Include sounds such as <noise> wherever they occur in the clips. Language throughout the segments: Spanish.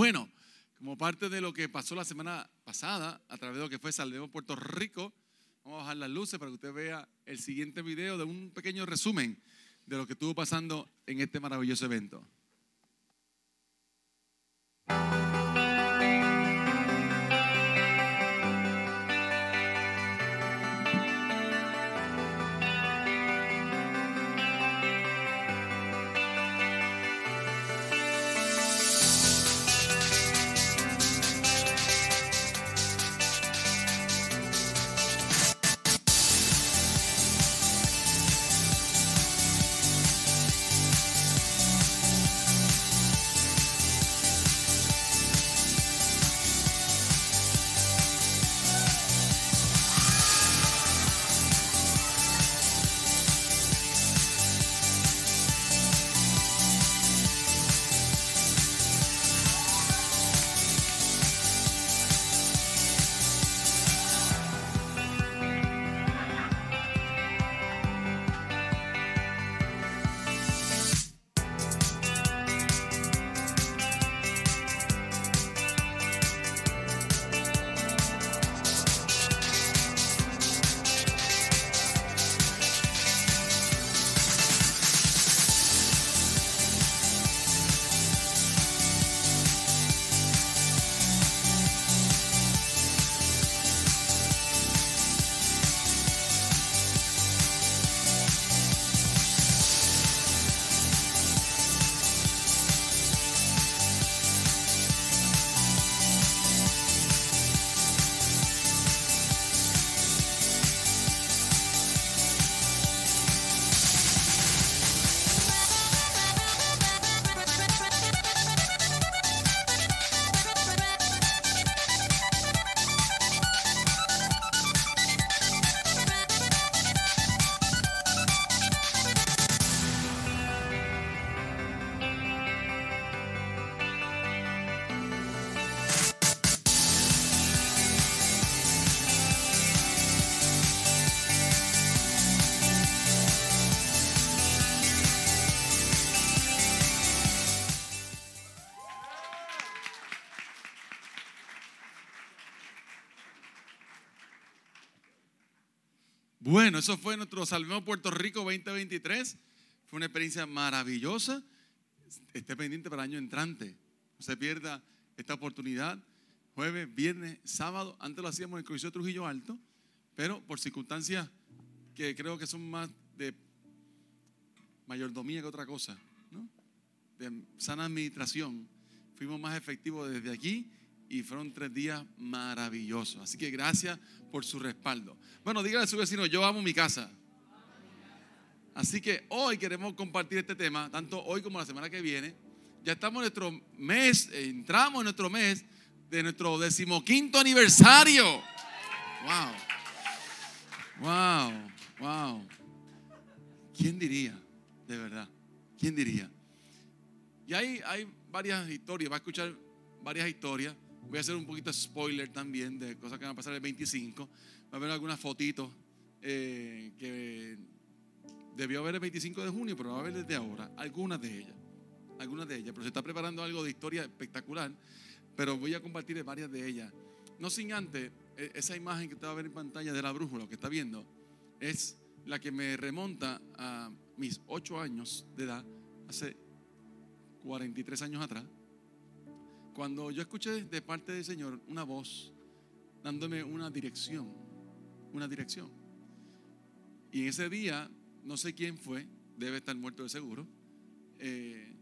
Bueno, como parte de lo que pasó la semana pasada, a través de lo que fue Salvemos Puerto Rico, vamos a bajar las luces para que usted vea el siguiente video de un pequeño resumen de lo que estuvo pasando en este maravilloso evento. Bueno, eso fue nuestro Salvemos Puerto Rico 2023. Fue una experiencia maravillosa. Esté pendiente para el año entrante. No se pierda esta oportunidad. Jueves, viernes, sábado. Antes lo hacíamos en el Coliseo Trujillo Alto, pero por circunstancias que creo que son más de mayordomía que otra cosa, ¿no? de sana administración, fuimos más efectivos desde aquí y fueron tres días maravillosos. Así que gracias por su respaldo. Bueno, dígale a su vecino, yo amo mi casa. Así que hoy queremos compartir este tema, tanto hoy como la semana que viene. Ya estamos en nuestro mes, entramos en nuestro mes de nuestro decimoquinto aniversario. Wow. Wow. Wow. ¿Quién diría? De verdad. ¿Quién diría? Y hay, hay varias historias, va a escuchar varias historias. Voy a hacer un poquito spoiler también de cosas que van a pasar el 25. Va a haber algunas fotitos eh, que debió haber el 25 de junio, pero va a haber desde ahora. Algunas de ellas. Algunas de ellas. Pero se está preparando algo de historia espectacular. Pero voy a compartir varias de ellas. No sin antes, e, esa imagen que te va a ver en pantalla de la brújula, que está viendo, es la que me remonta a mis 8 años de edad, hace 43 años atrás cuando yo escuché de parte del Señor una voz dándome una dirección, una dirección. Y en ese día, no sé quién fue, debe estar muerto de seguro, eh,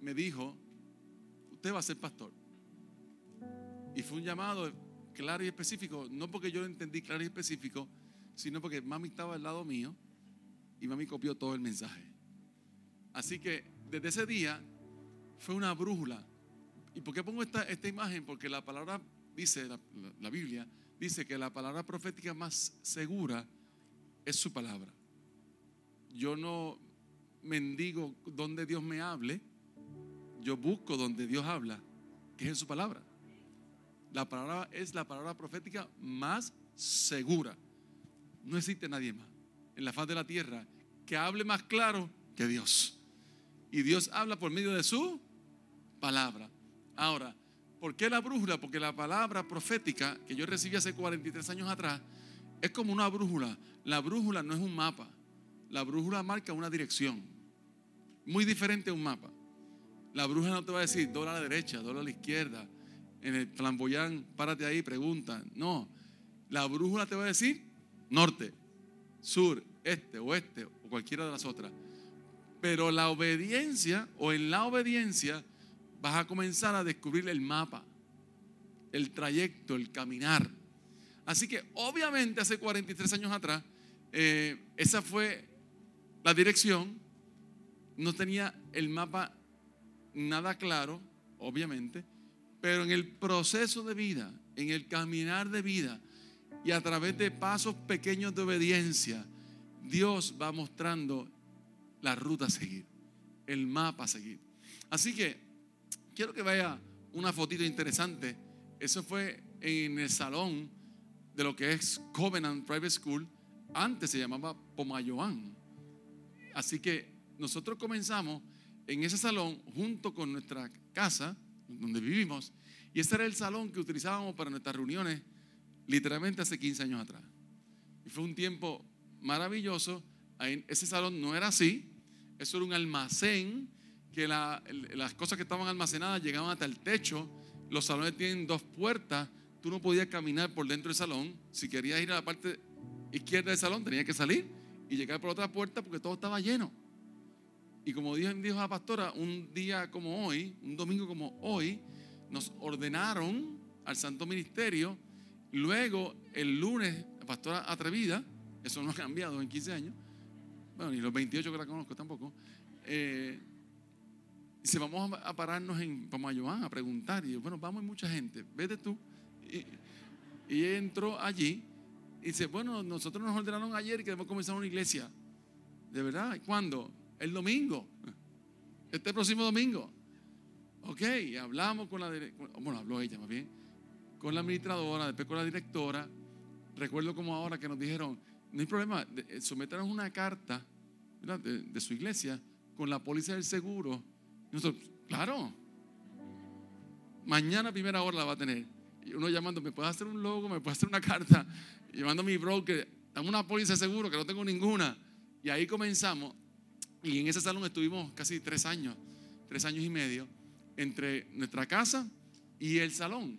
me dijo, usted va a ser pastor. Y fue un llamado claro y específico, no porque yo lo entendí claro y específico, sino porque mami estaba al lado mío y mami copió todo el mensaje. Así que desde ese día fue una brújula ¿Y por qué pongo esta, esta imagen? Porque la palabra dice, la, Biblia dice que la palabra profética más segura es su palabra. Yo no mendigo donde Dios me hable, yo busco donde Dios habla, que es en su palabra. La palabra es la palabra profética más segura. No existe nadie más en la faz de la tierra que hable más claro que Dios. Y Dios habla por medio de su palabra. Ahora, ¿por qué la brújula? Porque la palabra profética que yo recibí hace 43 años atrás es como una brújula. La brújula no es un mapa. La brújula marca una dirección. Muy diferente a un mapa. La brújula no te va a decir dobla a la derecha, dobla a la izquierda. En el flamboyán, párate ahí, pregunta. No. La brújula te va a decir norte, sur, este, oeste o cualquiera de las otras. Pero la obediencia o en la obediencia vas a comenzar a descubrir el mapa, el trayecto, el caminar. Así que obviamente hace 43 años atrás, eh, esa fue la dirección. No tenía el mapa nada claro, obviamente, pero en el proceso de vida, en el caminar de vida y a través de pasos pequeños de obediencia, Dios va mostrando la ruta a seguir, el mapa a seguir. Así que quiero que vaya una fotito interesante. Eso fue en el salón de lo que es Covenant Private School. Antes se llamaba Pomayoan. Así que nosotros comenzamos en ese salón junto con nuestra casa, donde vivimos, y ese era el salón que utilizábamos para nuestras reuniones literalmente hace 15 años atrás. Y fue un tiempo maravilloso. Ese salón no era así, eso era un almacén que las cosas que estaban almacenadas llegaban hasta el techo. Los salones tienen dos puertas. Tú no podías caminar por dentro del salón. Si querías ir a la parte izquierda del salón, tenías que salir y llegar por otra puerta porque todo estaba lleno. Y como dijo, dijo la pastora, un día como hoy, un domingo como hoy, nos ordenaron al Santo Ministerio. Luego, el lunes, la pastora atrevida, eso no ha cambiado en 15 años, bueno, ni los 28 que la conozco tampoco, eh, dice, vamos a pararnos en Pamayoán a preguntar. Y yo, bueno, vamos, hay mucha gente, vete tú. Y, y entró allí y dice, bueno, nosotros nos ordenaron ayer y queremos comenzar una iglesia. ¿De verdad? ¿Cuándo? El domingo. Este próximo domingo. Ok, hablamos con la, bueno, habló ella más bien, con la administradora, después con la directora. Recuerdo como ahora que nos dijeron, no hay problema, eh, someternos una carta de, su iglesia con la póliza del seguro. Y nosotros, claro, mañana primera hora la va a tener. Y uno llamando, ¿me puede hacer un logo? ¿Me puede hacer una carta? llevando a mi broker, dame una póliza de seguro que no tengo ninguna. Y ahí comenzamos. Y en ese salón estuvimos casi tres años, tres años y medio, entre nuestra casa y el salón.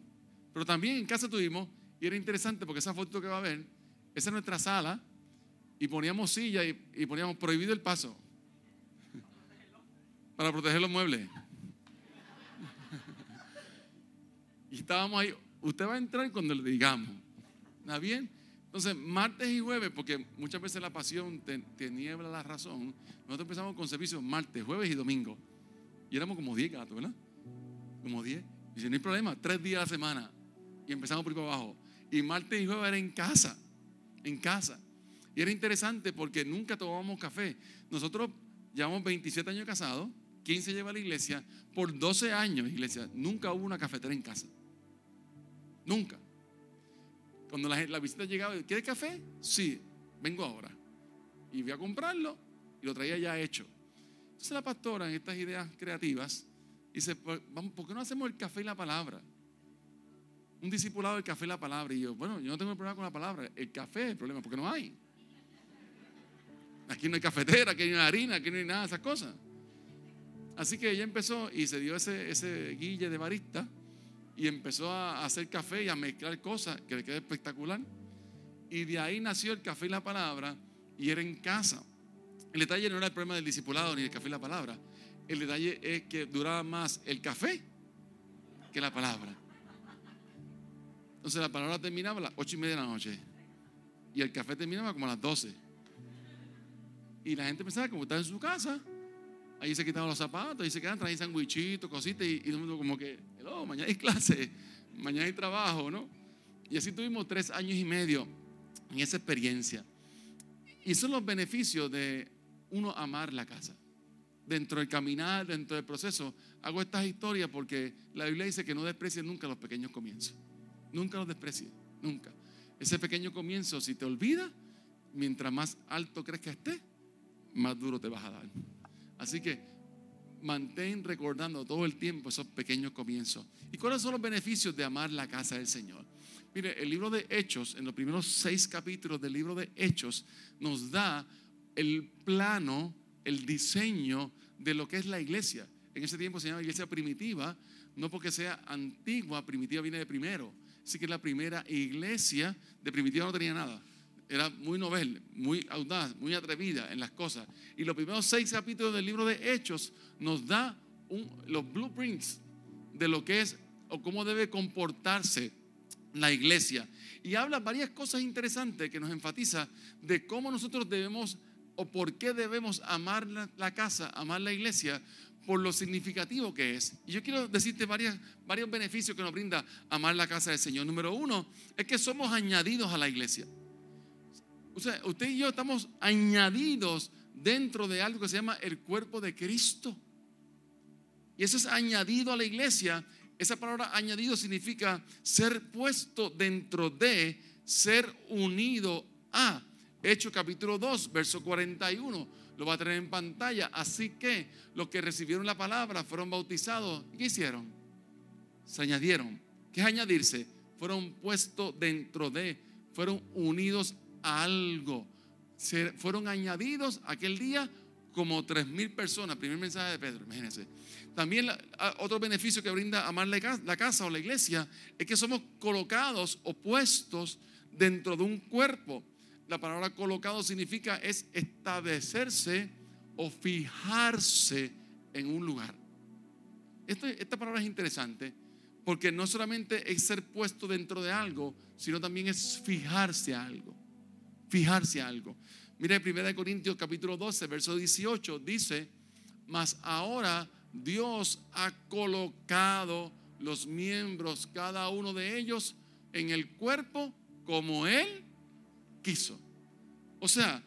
Pero también en casa tuvimos, y era interesante porque esa foto que va a ver, esa es nuestra sala, y poníamos silla y, y poníamos prohibido el paso para proteger los muebles. Y estábamos ahí, usted va a entrar cuando le digamos. ¿Está bien? Entonces, martes y jueves, porque muchas veces la pasión te, niebla la razón, nosotros empezamos con servicios martes, jueves y domingo. Y éramos como 10 gatos, ¿verdad? Como 10. Y si no hay problema, tres días a la semana. Y empezamos por ahí para abajo. Y martes y jueves era en casa, en casa. Y era interesante porque nunca tomábamos café. Nosotros llevamos 27 años casados, 15 lleva a la iglesia, por 12 años, iglesia, nunca hubo una cafetera en casa. Nunca. Cuando la, visita llegaba, ¿quiere café? Sí, vengo ahora. Y voy a comprarlo y lo traía ya hecho. Entonces la pastora en estas ideas creativas dice, pues, ¿por qué no hacemos el café y la palabra? Un discipulado del café y la palabra. Y yo, bueno, yo no tengo problema con la palabra. El café es el problema, porque no hay. Aquí no hay cafetera, aquí no hay harina, aquí no hay nada de esas cosas. Así que ella empezó y se dio ese, ese guille de barista y empezó a hacer café y a mezclar cosas que le quedó espectacular. Y de ahí nació el café y la palabra y era en casa. El detalle no era el problema del discipulado ni el café y la palabra. El detalle es que duraba más el café que la palabra. Entonces la palabra terminaba a las ocho y media de la noche y el café terminaba como a las doce. Y la gente pensaba como estaba en su casa Ahí se quitaban los zapatos, ahí se quedan, traen sandwichitos, cositas, y, todo el mundo como que, oh, mañana hay clase, mañana hay trabajo, ¿no? Y así tuvimos tres años y medio en esa experiencia. Y son los beneficios de uno amar la casa. Dentro del caminar, dentro del proceso, hago estas historias porque la Biblia dice que no desprecie nunca los pequeños comienzos. Nunca los desprecie, nunca. Ese pequeño comienzo, si te olvida, mientras más alto crees que esté, más duro te vas a dar. Así que mantén recordando todo el tiempo esos pequeños comienzos. ¿Y cuáles son los beneficios de amar la casa del Señor? Mire, el libro de Hechos, en los primeros seis capítulos del libro de Hechos, nos da el plano, el diseño de lo que es la iglesia. En ese tiempo se llama iglesia primitiva, no porque sea antigua, primitiva viene de primero. Así que la primera iglesia de primitiva no tenía nada. Era muy novel, muy audaz, muy atrevida en las cosas. Y los primeros seis capítulos del libro de Hechos nos da los blueprints de lo que es o cómo debe comportarse la iglesia. Y habla varias cosas interesantes que nos enfatiza de cómo nosotros debemos o por qué debemos amar la, casa, amar la iglesia, por lo significativo que es. Y yo quiero decirte varios beneficios que nos brinda amar la casa del Señor. Número uno es que somos añadidos a la iglesia. O usted y yo estamos añadidos dentro de algo que se llama el cuerpo de Cristo. Y eso es añadido a la iglesia. Esa palabra añadido significa ser puesto dentro de, ser unido a. Hecho capítulo 2, verso 41. Lo va a tener en pantalla. Así que los que recibieron la palabra fueron bautizados. ¿Y qué hicieron? Se añadieron. ¿Qué es añadirse? Fueron puestos dentro de, fueron unidos algo. Se, fueron añadidos aquel día como tres mil personas. Primer mensaje de Pedro, imagínense. También otro beneficio que brinda amar la casa o la iglesia es que somos colocados o puestos dentro de un cuerpo. La palabra colocado significa es establecerse o fijarse en un lugar. esta palabra es interesante porque no solamente es ser puesto dentro de algo, sino también es fijarse a algo. Fijarse algo. Mire, 1 Corintios capítulo 12, verso 18, dice, mas ahora Dios ha colocado los miembros, cada uno de ellos, en el cuerpo como Él quiso. O sea,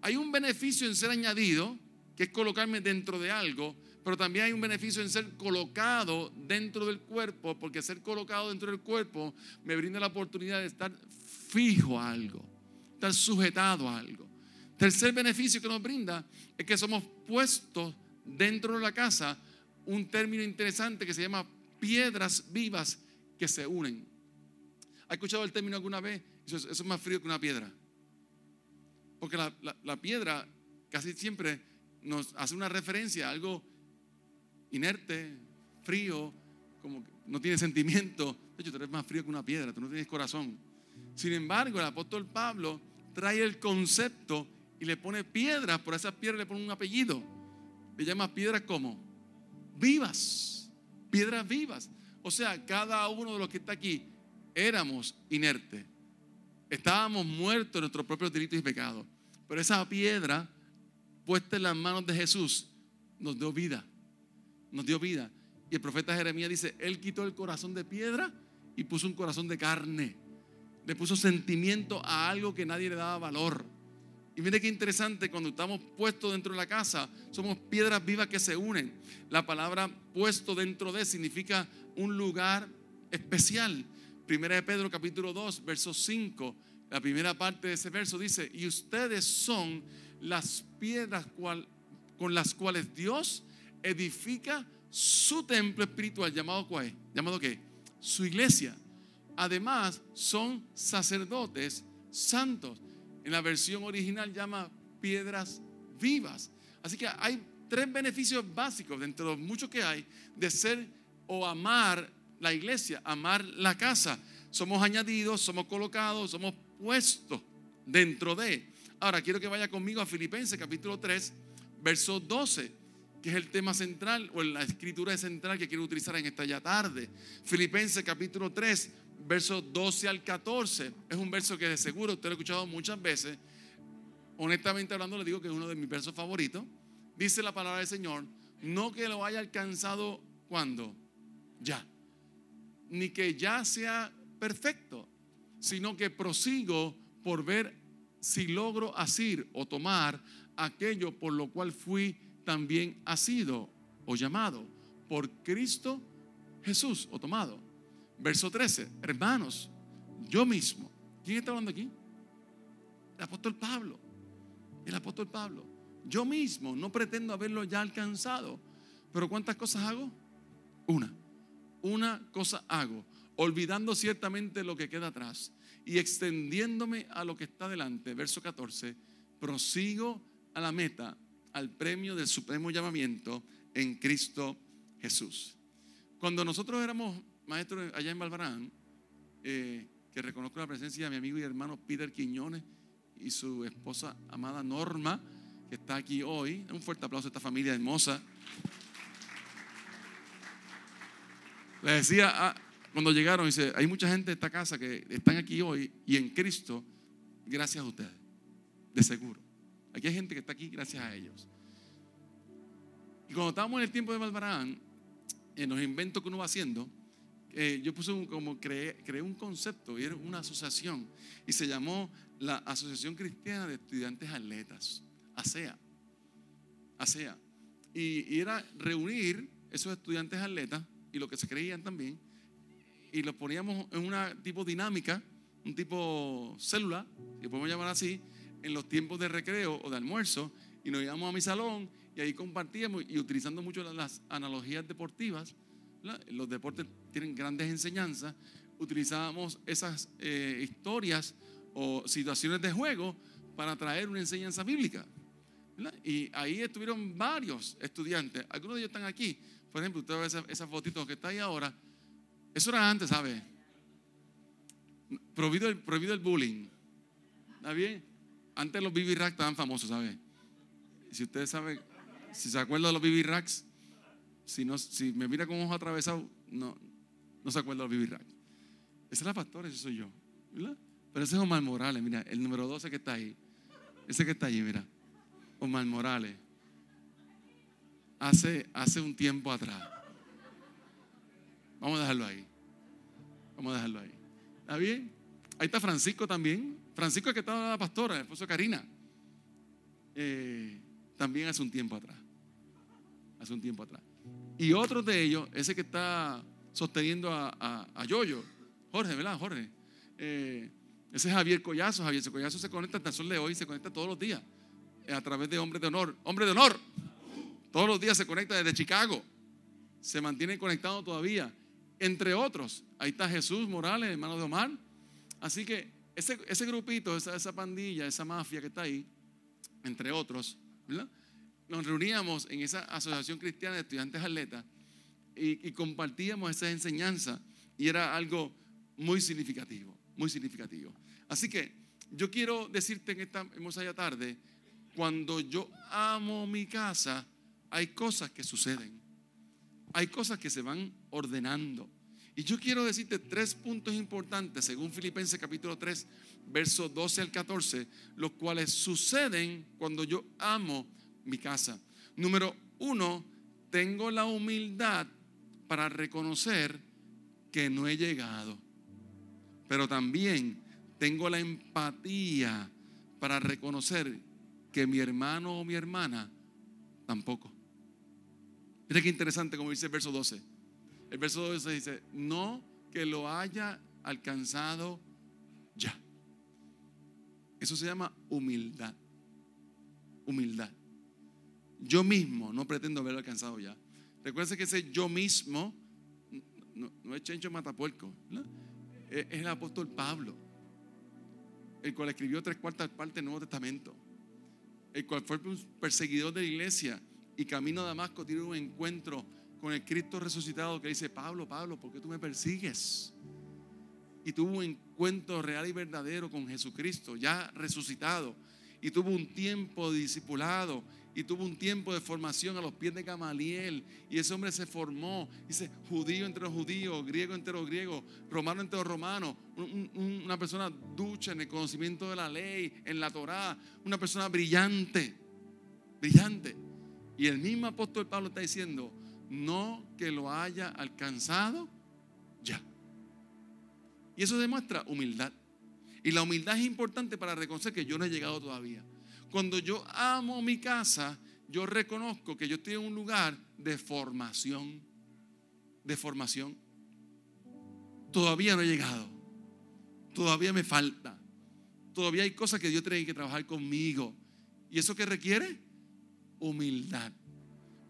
hay un beneficio en ser añadido, que es colocarme dentro de algo, pero también hay un beneficio en ser colocado dentro del cuerpo, porque ser colocado dentro del cuerpo me brinda la oportunidad de estar fijo a algo, estar sujetado a algo. Tercer beneficio que nos brinda es que somos puestos dentro de la casa un término interesante que se llama piedras vivas que se unen. ¿Ha escuchado el término alguna vez? Eso es, más frío que una piedra. Porque la, piedra casi siempre nos hace una referencia a algo inerte, frío, como que no tiene sentimiento. De hecho, tú eres más frío que una piedra, tú no tienes corazón. Sin embargo, el apóstol Pablo trae el concepto y le pone piedras, por esas piedras le pone un apellido. Le llama piedras como vivas, piedras vivas. O sea, cada uno de los que está aquí éramos inertes. Estábamos muertos en nuestros propios delitos y pecados. Pero esa piedra puesta en las manos de Jesús nos dio vida. Nos dio vida. Y el profeta Jeremías dice, Él quitó el corazón de piedra y puso un corazón de carne. Le puso sentimiento a algo que nadie le daba valor. Y mire qué interesante, cuando estamos puestos dentro de la casa, somos piedras vivas que se unen. La palabra puesto dentro de significa un lugar especial. Primera de Pedro capítulo 2, verso 5, la primera parte de ese verso dice, y ustedes son las piedras con las cuales Dios edifica su templo espiritual, llamado ¿cuál? ¿Llamado qué? Su iglesia. Además, son sacerdotes santos en la versión original llama piedras vivas. Así que hay tres beneficios básicos dentro de los muchos que hay de ser o amar la iglesia, amar la casa. Somos añadidos, somos colocados, somos puestos dentro de. Ahora quiero que vaya conmigo a Filipenses capítulo 3, verso 12, que es el tema central o la escritura central que quiero utilizar en esta ya tarde. Filipenses capítulo 3, verso 12 al 14. Es un verso que de seguro usted lo ha escuchado muchas veces. Honestamente hablando, le digo que es uno de mis versos favoritos. Dice la palabra del Señor, no que lo haya alcanzado cuando, ya, ni que ya sea perfecto, sino que prosigo por ver si logro asir o tomar aquello por lo cual fui también asido o llamado por Cristo Jesús o tomado. Verso 13, hermanos, yo mismo. ¿Quién está hablando aquí? El apóstol Pablo. El apóstol Pablo. Yo mismo no pretendo haberlo ya alcanzado, Pero ¿cuántas cosas hago? Una. Una cosa hago, olvidando ciertamente lo que queda atrás y extendiéndome a lo que está delante. Verso 14. Prosigo a la meta, al premio del supremo llamamiento en Cristo Jesús. Cuando nosotros éramos maestros allá en Balbarán, eh, que reconozco la presencia de mi amigo y hermano Peter Quiñones y su esposa amada Norma, que está aquí hoy. Un fuerte aplauso a esta familia hermosa. Le decía, ah, cuando llegaron, dice, hay mucha gente de esta casa que están aquí hoy y en Cristo, gracias a ustedes, de seguro. Aquí hay gente que está aquí gracias a ellos. Y cuando estábamos en el tiempo de Balbarán, en los inventos que uno va haciendo, eh, yo puse un, como creé, creé un concepto, y era una asociación, y se llamó la Asociación Cristiana de Estudiantes Atletas, ASEA. ASEA. Y, y era reunir esos estudiantes atletas y lo que se creían también, y los poníamos en una tipo dinámica, un tipo célula, que podemos llamar así, en los tiempos de recreo o de almuerzo, y nos íbamos a mi salón y ahí compartíamos y utilizando mucho las analogías deportivas, los deportes tienen grandes enseñanzas, utilizábamos esas eh, historias o situaciones de juego para traer una enseñanza bíblica. Y ahí estuvieron varios estudiantes, algunos de ellos están aquí, por ejemplo, usted ve esa, esa fotito que está ahí ahora, eso era antes, ¿sabe? Prohibido el, prohibido el bullying. ¿Está bien? Antes los BB Racks estaban famosos, ¿sabe? Si usted sabe, si se acuerda de los BB Racks, si, no, si me mira con ojos atravesados, no, no se acuerda de Racks. Ese es la pastora, ese soy yo. ¿verdad? Pero ese es Omar Morales, mira, el número 12 que está ahí. Ese que está ahí, mira. Omar Morales. Hace, hace un tiempo atrás. Vamos a dejarlo ahí. Vamos a dejarlo ahí. ¿Está bien? Ahí está Francisco también. Francisco es que estaba la pastora, el esposo de Karina. Eh, también hace un tiempo atrás. Hace un tiempo atrás. Y otro de ellos, ese que está sosteniendo a, a, Yoyo, Jorge, ¿verdad? Jorge. Eh, ese es Javier Collazo. Javier Collazo se conecta hasta el sol de hoy, se conecta todos los días eh, a través de Hombre de Honor. Hombre de Honor. Todos los días se conecta desde Chicago. Se mantiene conectado todavía. Entre otros, ahí está Jesús Morales, hermano de Omar. Así que ese, ese grupito, esa, esa, pandilla, esa mafia que está ahí, entre otros, nos reuníamos en esa asociación cristiana de estudiantes atletas y, compartíamos esa enseñanza y era algo muy significativo, muy significativo. Así que yo quiero decirte en esta hermosa tarde, cuando yo amo mi casa, hay cosas que suceden. Hay cosas que se van ordenando. Y yo quiero decirte tres puntos importantes, según Filipenses capítulo 3, versos 12 al 14, los cuales suceden cuando yo amo mi casa. Número uno, tengo la humildad para reconocer que no he llegado. Pero también tengo la empatía para reconocer que mi hermano o mi hermana tampoco. Mira qué interesante como dice el verso 12. El verso 12 dice, no que lo haya alcanzado ya. Eso se llama humildad. Humildad. Yo mismo no pretendo haberlo alcanzado ya. Recuerden que ese yo mismo no, es Chencho Matapuerco, es, el apóstol Pablo, el cual escribió tres cuartas partes del Nuevo Testamento, el cual fue un perseguidor de la iglesia y camino a Damasco tiene un encuentro con el Cristo resucitado que dice, Pablo, Pablo, ¿por qué tú me persigues? Y tuvo un encuentro real y verdadero con Jesucristo, ya resucitado. Y tuvo un tiempo discipulado y tuvo un tiempo de formación a los pies de Gamaliel. Y ese hombre se formó, dice, judío entre los judíos, griego entre los griegos, romano entre los romanos, una persona ducha en el conocimiento de la ley, en la Torá, una persona brillante, brillante. Y el mismo apóstol Pablo está diciendo, no que lo haya alcanzado ya. Y eso demuestra humildad. Y la humildad es importante para reconocer que yo no he llegado todavía. Cuando yo amo mi casa, yo reconozco que yo estoy en un lugar de formación. De formación. Todavía no he llegado. Todavía me falta. Todavía hay cosas que Dios tiene que trabajar conmigo. ¿Y eso qué requiere? humildad.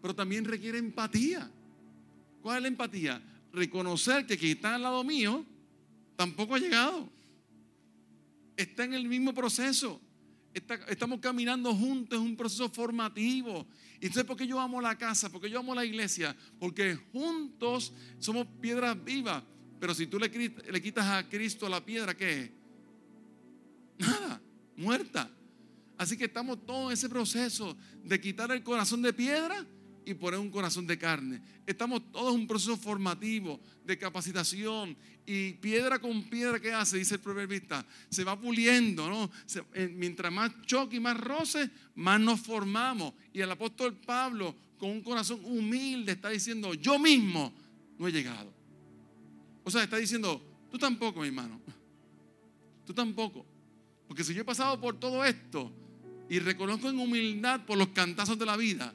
pero también requiere empatía. ¿Cuál es la empatía? Reconocer que quien está al lado mío tampoco ha llegado. Está en el mismo proceso. Estamos caminando juntos, es un proceso formativo. Y entonces, ¿por qué yo amo la casa? Porque yo amo la iglesia. Porque juntos somos piedras vivas. Pero si tú le, le quitas a Cristo la piedra, ¿qué? Nada, muerta. Así que estamos todos en ese proceso de quitar el corazón de piedra y poner un corazón de carne. Estamos todos en un proceso formativo de capacitación y piedra con piedra que hace, dice el proverbista, se va puliendo, ¿no? Eh, mientras más choque y más roce, más nos formamos. Y el apóstol Pablo, con un corazón humilde, está diciendo, yo mismo no he llegado. O sea, está diciendo, tú tampoco, mi hermano. Tú tampoco. Porque si yo he pasado por todo esto y reconozco en humildad por los cantazos de la vida,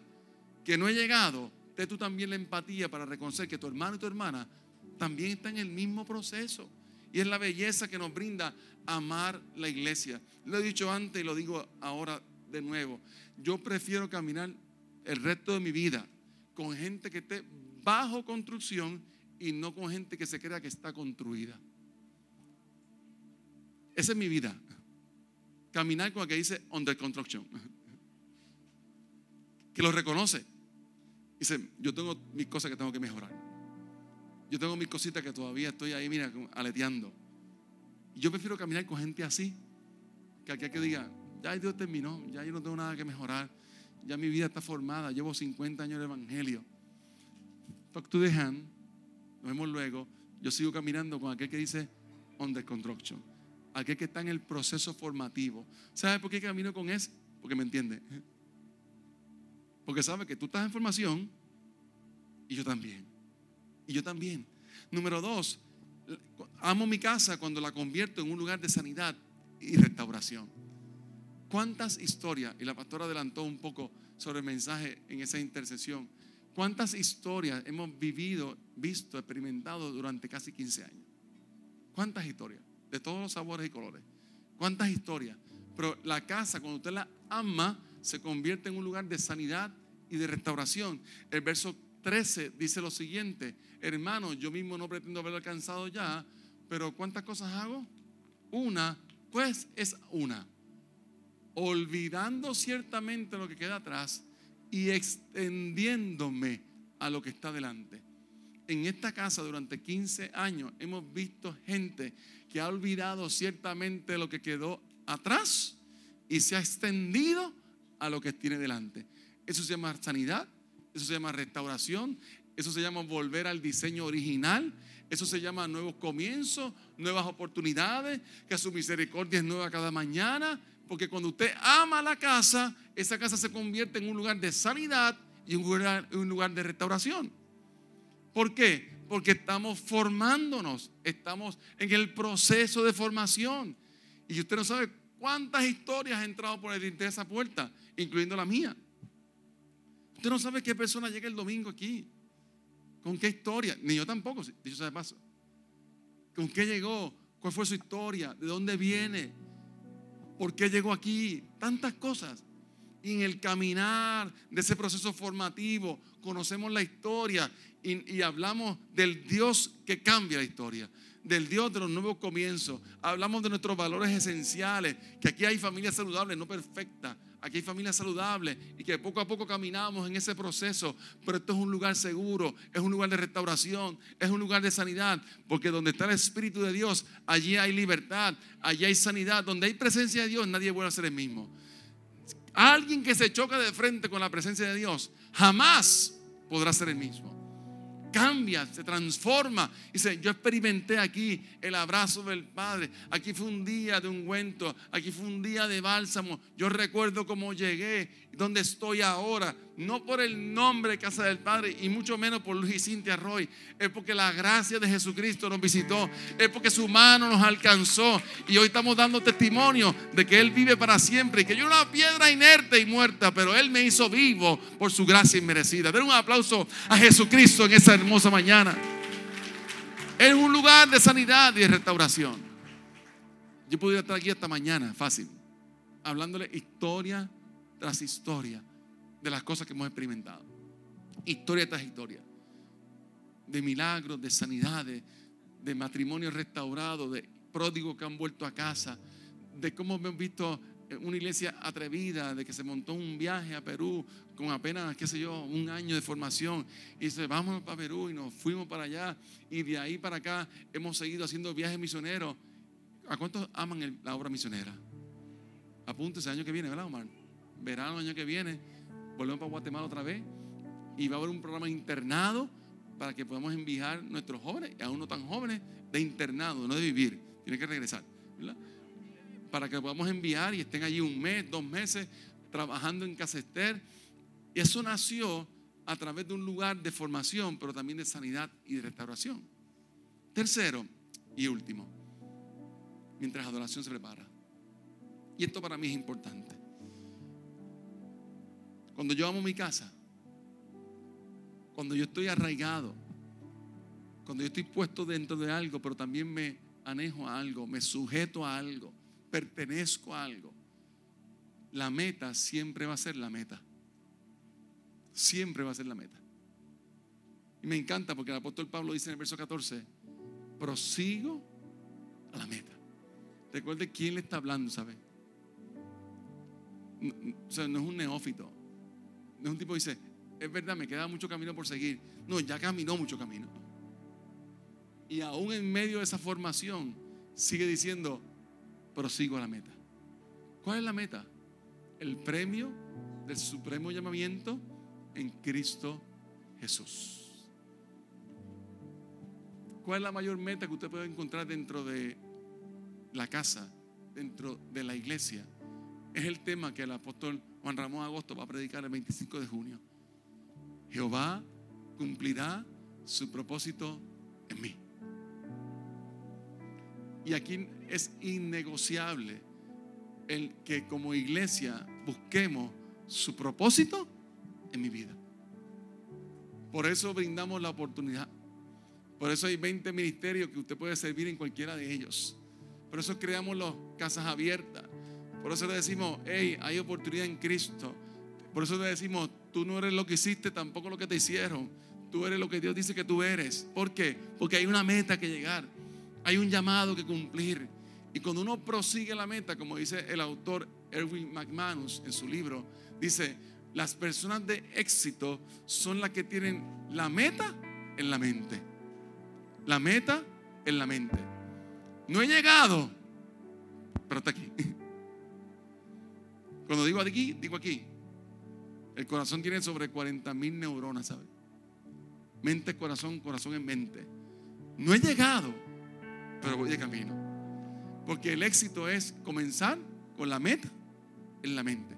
que no he llegado, ten tú también la empatía para reconocer que tu hermano y tu hermana también están en el mismo proceso. Y es la belleza que nos brinda amar la iglesia. Lo he dicho antes y lo digo ahora de nuevo. Yo prefiero caminar el resto de mi vida con gente que esté bajo construcción y no con gente que se crea que está construida. Esa es mi vida. Caminar con el que dice under construction. <laughs> Que lo reconoce Dice, yo tengo mis cosas que tengo que mejorar. Yo tengo mis cositas que todavía estoy ahí, mira, aleteando. Y yo prefiero caminar con gente así, que aquel que diga, ya Dios terminó, ya yo no tengo nada que mejorar, ya mi vida está formada, llevo 50 años de evangelio. Talk to the hand, nos vemos luego. Yo sigo caminando con aquel que dice on the construction, aquel que está en el proceso formativo. ¿Sabe por qué camino con ese? Porque me entiende. Porque sabe que tú estás en formación y yo también. Y yo también. Número dos, amo mi casa cuando la convierto en un lugar de sanidad y restauración. ¿Cuántas historias, y la pastora adelantó un poco sobre el mensaje en esa intercesión, cuántas historias hemos vivido, visto, experimentado durante casi 15 años? ¿Cuántas historias? De todos los sabores y colores. ¿Cuántas historias? Pero la casa, cuando usted la ama, se convierte en un lugar de sanidad y de restauración. El verso 13 dice lo siguiente, hermano, yo mismo no pretendo haberlo alcanzado ya, pero ¿cuántas cosas hago? Una, pues es una. Olvidando ciertamente lo que queda atrás y extendiéndome a lo que está delante. En esta casa durante 15 años hemos visto gente que ha olvidado ciertamente lo que quedó atrás y se ha extendido a lo que tiene delante. Eso se llama sanidad, eso se llama restauración, eso se llama volver al diseño original, eso se llama nuevos comienzos, nuevas oportunidades, que su misericordia es nueva cada mañana, porque cuando usted ama la casa, esa casa se convierte en un lugar de sanidad y un lugar, de restauración. ¿Por qué? Porque estamos formándonos, estamos en el proceso de formación. Y usted no sabe cuántas historias han entrado por el de esa puerta, incluyendo la mía. Usted no sabe qué persona llega el domingo aquí. ¿Con qué historia? Ni yo tampoco, dicho sea de paso. ¿Con qué llegó? ¿Cuál fue su historia? ¿De dónde viene? ¿Por qué llegó aquí? Tantas cosas. Y en el caminar de ese proceso formativo conocemos la historia y, y, hablamos del Dios que cambia la historia, del Dios de los nuevos comienzos. Hablamos de nuestros valores esenciales, que aquí hay familias saludables, no perfectas, aquí hay familias saludables y que poco a poco caminamos en ese proceso. Pero esto es un lugar seguro, es un lugar de restauración, es un lugar de sanidad, porque donde está el Espíritu de Dios, allí hay libertad, allí hay sanidad. Donde hay presencia de Dios, nadie vuelve a ser el mismo. Alguien que se choca de frente con la presencia de Dios, jamás podrá ser el mismo cambia, se transforma. Dice, yo experimenté aquí el abrazo del Padre. Aquí fue un día de ungüento, aquí fue un día de bálsamo. Yo recuerdo cómo llegué, donde estoy ahora no por el nombre Casa del Padre y mucho menos por Luis y Cintia Roy, es porque la gracia de Jesucristo nos visitó, es porque su mano nos alcanzó y hoy estamos dando testimonio de que Él vive para siempre y que yo era una piedra inerte y muerta, pero Él me hizo vivo por su gracia inmerecida. Den un aplauso a Jesucristo en esa hermosa mañana. Es un lugar de sanidad y de restauración. Yo pudiera estar aquí esta mañana, fácil, hablándole historia tras historia de las cosas que hemos experimentado. historia tras historia. De milagros, de sanidades, de matrimonios restaurados, de pródigos que han vuelto a casa, de cómo hemos visto una iglesia atrevida, de que se montó un viaje a Perú con apenas, qué sé yo, un año de formación. Y dice, vamos para Perú y nos fuimos para allá. Y de ahí para acá hemos seguido haciendo viajes misioneros. ¿A cuántos aman la obra misionera? Apúntese el año que viene, ¿verdad, Omar? Verano, año que viene, volvemos para Guatemala otra vez. Y va a haber un programa internado para que podamos enviar nuestros jóvenes, y aún no tan jóvenes, de internado, no de vivir. Tienen que regresar, para que podamos enviar y estén allí un mes, dos meses trabajando en Casester. Eso nació a través de un lugar de formación, pero también de sanidad y de restauración. Tercero y último, mientras adoración se prepara. Y esto para mí es importante. Cuando yo amo mi casa, cuando yo estoy arraigado, cuando yo estoy puesto dentro de algo, pero también me anejo a algo, me sujeto a algo, pertenezco a algo, la meta siempre va a ser la meta. Siempre va a ser la meta. Y me encanta porque el apóstol Pablo dice en el verso 14, prosigo a la meta. Recuerde quién le está hablando, ¿sabe? O sea, no es un neófito. Es un tipo que dice, es verdad, me queda mucho camino por seguir. No, ya caminó mucho camino. Y aún en medio de esa formación, sigue diciendo, prosigo a la meta. ¿Cuál es la meta? El premio del supremo llamamiento en Cristo Jesús. ¿Cuál es la mayor meta que usted puede encontrar dentro de la casa, dentro de la iglesia? Es el tema que el apóstol Juan Ramón Agosto va a predicar el 25 de junio. Jehová cumplirá su propósito en mí. Y aquí es innegociable el que como iglesia busquemos su propósito en mi vida. Por eso brindamos la oportunidad. Por eso hay 20 ministerios que usted puede servir en cualquiera de ellos. Por eso creamos las casas abiertas. Por eso le decimos, hey, hay oportunidad en Cristo. Por eso le decimos, tú no eres lo que hiciste, tampoco lo que te hicieron. Tú eres lo que Dios dice que tú eres. ¿Por qué? Porque hay una meta que llegar. Hay un llamado que cumplir. Y cuando uno prosigue la meta, como dice el autor Erwin McManus en su libro, dice, las personas de éxito son las que tienen la meta en la mente. La meta en la mente. No he llegado, pero está aquí. Cuando digo aquí, digo aquí. El corazón tiene sobre 40 mil neuronas, ¿sabe? Mente, corazón, corazón en mente. No he llegado, pero voy de camino. Porque el éxito es comenzar con la meta en la mente.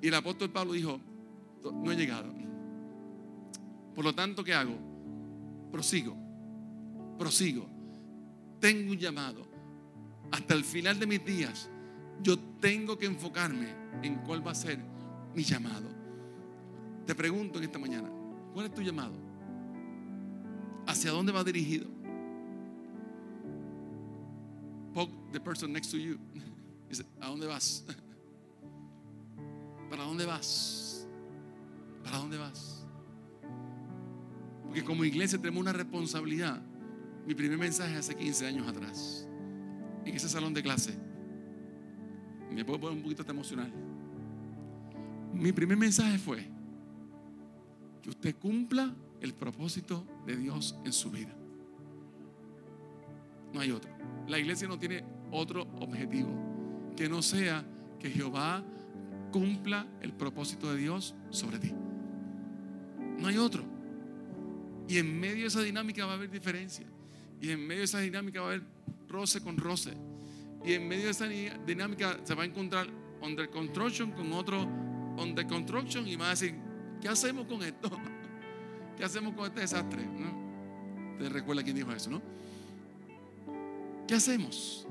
Y el apóstol Pablo dijo, no he llegado. Por lo tanto, ¿qué hago? Prosigo, prosigo. Tengo un llamado. Hasta el final de mis días, yo tengo que enfocarme en cuál va a ser mi llamado. Te pregunto en esta mañana, ¿cuál es tu llamado? ¿Hacia dónde va dirigido? poke the person next to you. <laughs> Dice, ¿a dónde vas? <laughs> ¿Para dónde vas? ¿Para dónde vas? Porque como iglesia tenemos una responsabilidad. Mi primer mensaje hace 15 años atrás, en ese salón de clase. Me puedo poner un poquito emocional. Mi primer mensaje fue que usted cumpla el propósito de Dios en su vida. No hay otro. La iglesia no tiene otro objetivo que no sea que Jehová cumpla el propósito de Dios sobre ti. No hay otro. Y en medio de esa dinámica va a haber diferencia. Y en medio de esa dinámica va a haber roce con roce. Y en medio de esa dinámica se va a encontrar under construction con otro under construction y va a decir, ¿qué hacemos con esto? <laughs> ¿Qué hacemos con este desastre? ¿No? Te recuerda quién dijo eso, ¿no? ¿Qué hacemos?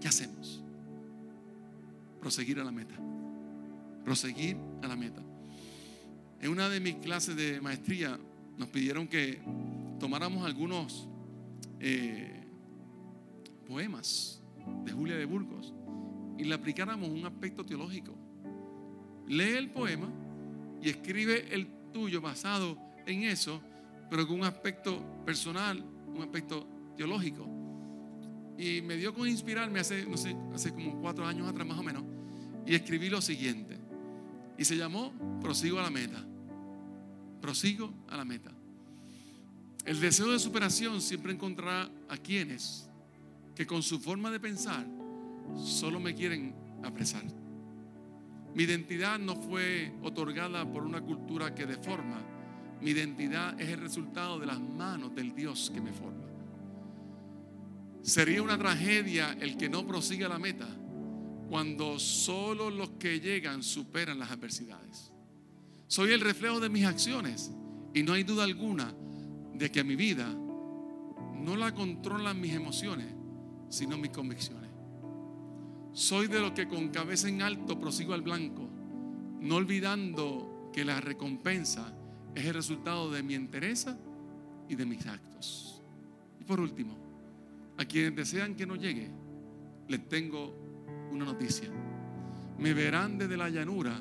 ¿Qué hacemos? Proseguir a la meta. Proseguir a la meta. En una de mis clases de maestría nos pidieron que tomáramos algunos eh, poemas de Julia de Burgos y le aplicáramos un aspecto teológico. Lee el poema y escribe el tuyo basado en eso, pero con un aspecto personal, un aspecto teológico. Y me dio con inspirarme hace, no sé, hace como cuatro años atrás más o menos, y escribí lo siguiente. Y se llamó Prosigo a la meta. Prosigo a la meta. El deseo de superación siempre encontrará a quienes que con su forma de pensar solo me quieren apresar. Mi identidad no fue otorgada por una cultura que deforma. Mi identidad es el resultado de las manos del Dios que me forma. Sería una tragedia el que no prosiga la meta cuando solo los que llegan superan las adversidades. Soy el reflejo de mis acciones y no hay duda alguna de que mi vida no la controlan mis emociones, sino mis convicciones. Soy de los que con cabeza en alto prosigo al blanco, no olvidando que la recompensa es el resultado de mi entereza y de mis actos. Y por último, a quienes desean que no llegue, les tengo una noticia. Me verán desde la llanura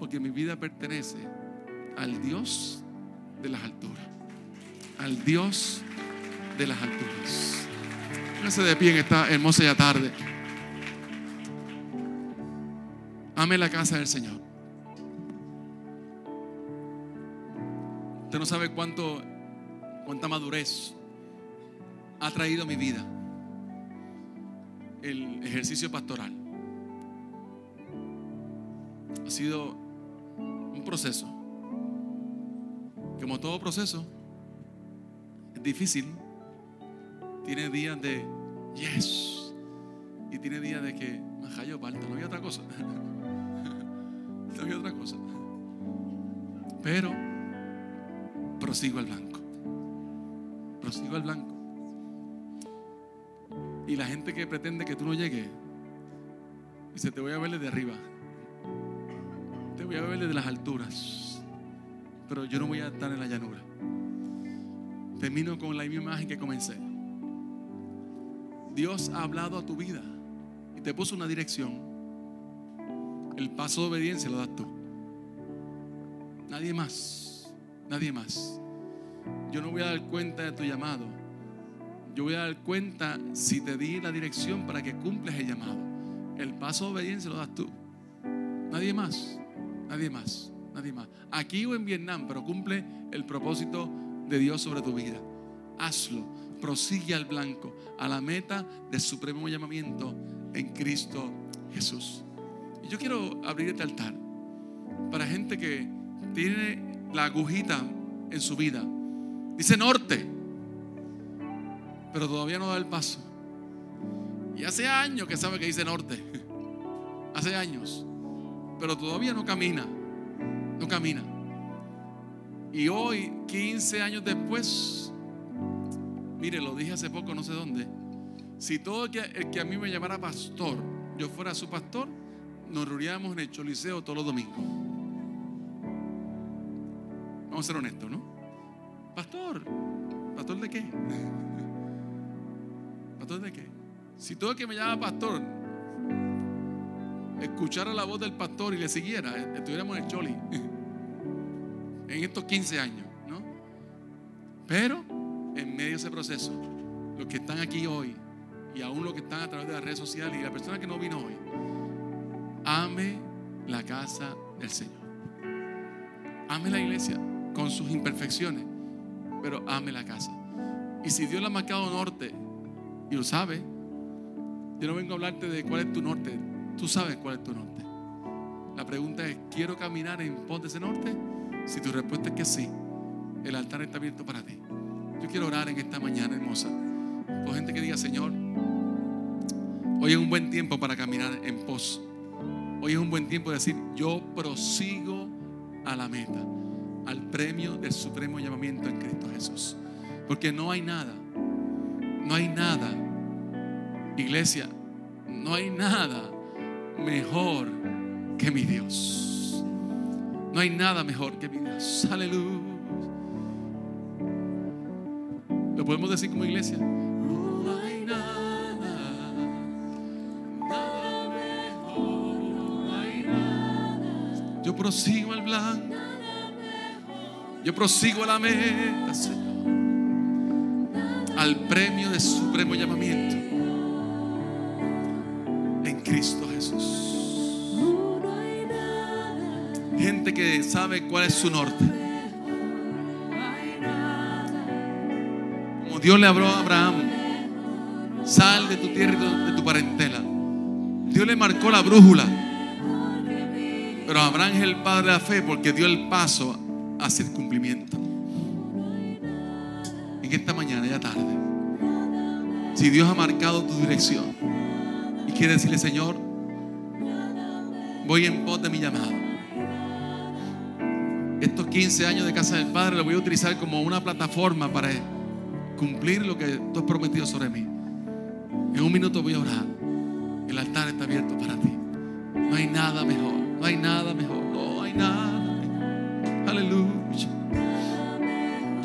porque mi vida pertenece al Dios de las alturas. Al Dios de las alturas. Póngase de pie en esta hermosa ya tarde. Ame la casa del Señor. Usted no sabe cuánto, cuánta madurez ha traído a mi vida el ejercicio pastoral. Ha sido un proceso. Como todo proceso, es difícil. Tiene días de yes. Y tiene días de que me hallo falta. No había otra cosa. <laughs> no había otra cosa. Pero prosigo al blanco. Prosigo al blanco. Y la gente que pretende que tú no llegues, dice, te voy a ver desde arriba. Te voy a ver desde las alturas. Pero yo no voy a estar en la llanura. Termino con la misma imagen que comencé. Dios ha hablado a tu vida y te puso una dirección. El paso de obediencia lo das tú. Nadie más. Nadie más. Yo no voy a dar cuenta de tu llamado yo voy a dar cuenta si te di la dirección para que cumples el llamado. El paso de obediencia lo das tú. Nadie más, nadie más, nadie más. Aquí o en Vietnam, pero cumple el propósito de Dios sobre tu vida. Hazlo, prosigue al blanco, a la meta del supremo llamamiento en Cristo Jesús. Y yo quiero abrir este altar para gente que tiene la agujita en su vida. Dice norte pero todavía no da el paso. Y hace años que sabe que dice norte. <laughs> Hace años. Pero todavía no camina. No camina. Y hoy, 15 años después, mire, lo dije hace poco, no sé dónde. Si todo el que, a mí me llamara pastor, yo fuera su pastor, nos reuníamos en el Choliseo todos los domingos. Vamos a ser honestos, ¿no? Pastor, ¿pastor de qué? <laughs> ¿Pastor de qué? Si todo el que me llama pastor escuchara la voz del pastor y le siguiera, eh, estuviéramos en el choli <laughs> en estos 15 años, ¿no? Pero en medio de ese proceso, los que están aquí hoy y aún los que están a través de las redes sociales y la persona que no vino hoy, ame la casa del Señor. Ame la iglesia con sus imperfecciones, pero ame la casa. Y si Dios la ha marcado norte, y lo sabe. Yo no vengo a hablarte de cuál es tu norte. Tú sabes cuál es tu norte. La pregunta es, ¿quiero caminar en pos de ese norte? Si tu respuesta es que sí, el altar está abierto para ti. Yo quiero orar en esta mañana hermosa. Por gente que diga, Señor, hoy es un buen tiempo para caminar en pos. Hoy es un buen tiempo de decir, yo prosigo a la meta, al premio del supremo llamamiento en Cristo Jesús. Porque no hay nada no hay nada, iglesia, no hay nada mejor que mi Dios. No hay nada mejor que mi Dios. Aleluya. Podemos decir como iglesia? Yo prosigo al blanco. Yo prosigo a la meta, Señor. Al premio de supremo llamamiento. En Cristo Jesús. Gente que sabe cuál es su norte. Dios le habló a Abraham. Sal de tu tierra y de tu parentela. Dios le marcó la brújula. Pero Abraham es el padre de la fe porque dio el paso hacia el cumplimiento. En esta mañana, ya tarde, si Dios ha marcado tu dirección y quiere decirle, Señor, voy en pos de mi llamado. Estos 15 años de casa del Padre lo voy a utilizar como una plataforma para cumplir lo que tú has prometido sobre mí. En un minuto voy a orar. El altar está abierto para ti. No hay nada mejor. No hay nada mejor. No hay nada. mejor. Aleluya.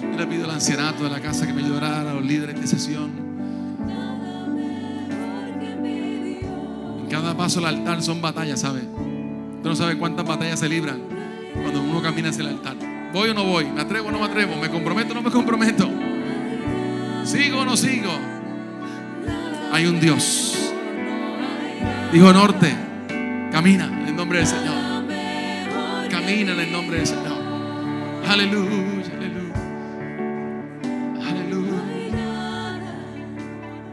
Yo le pido al ancianato de la casa que me ayudara, a los líderes de sesión. En cada paso al altar son batallas, ¿sabe? Usted no sabe cuántas batallas se libran cuando uno camina hacia el altar. ¿Voy o no voy? ¿Me atrevo o no me atrevo? ¿Me comprometo o no me comprometo? ¿Sigo o no sigo? Hay un Dios. Dijo norte, camina en el nombre del Señor. Camina en el nombre del Señor. Aleluya.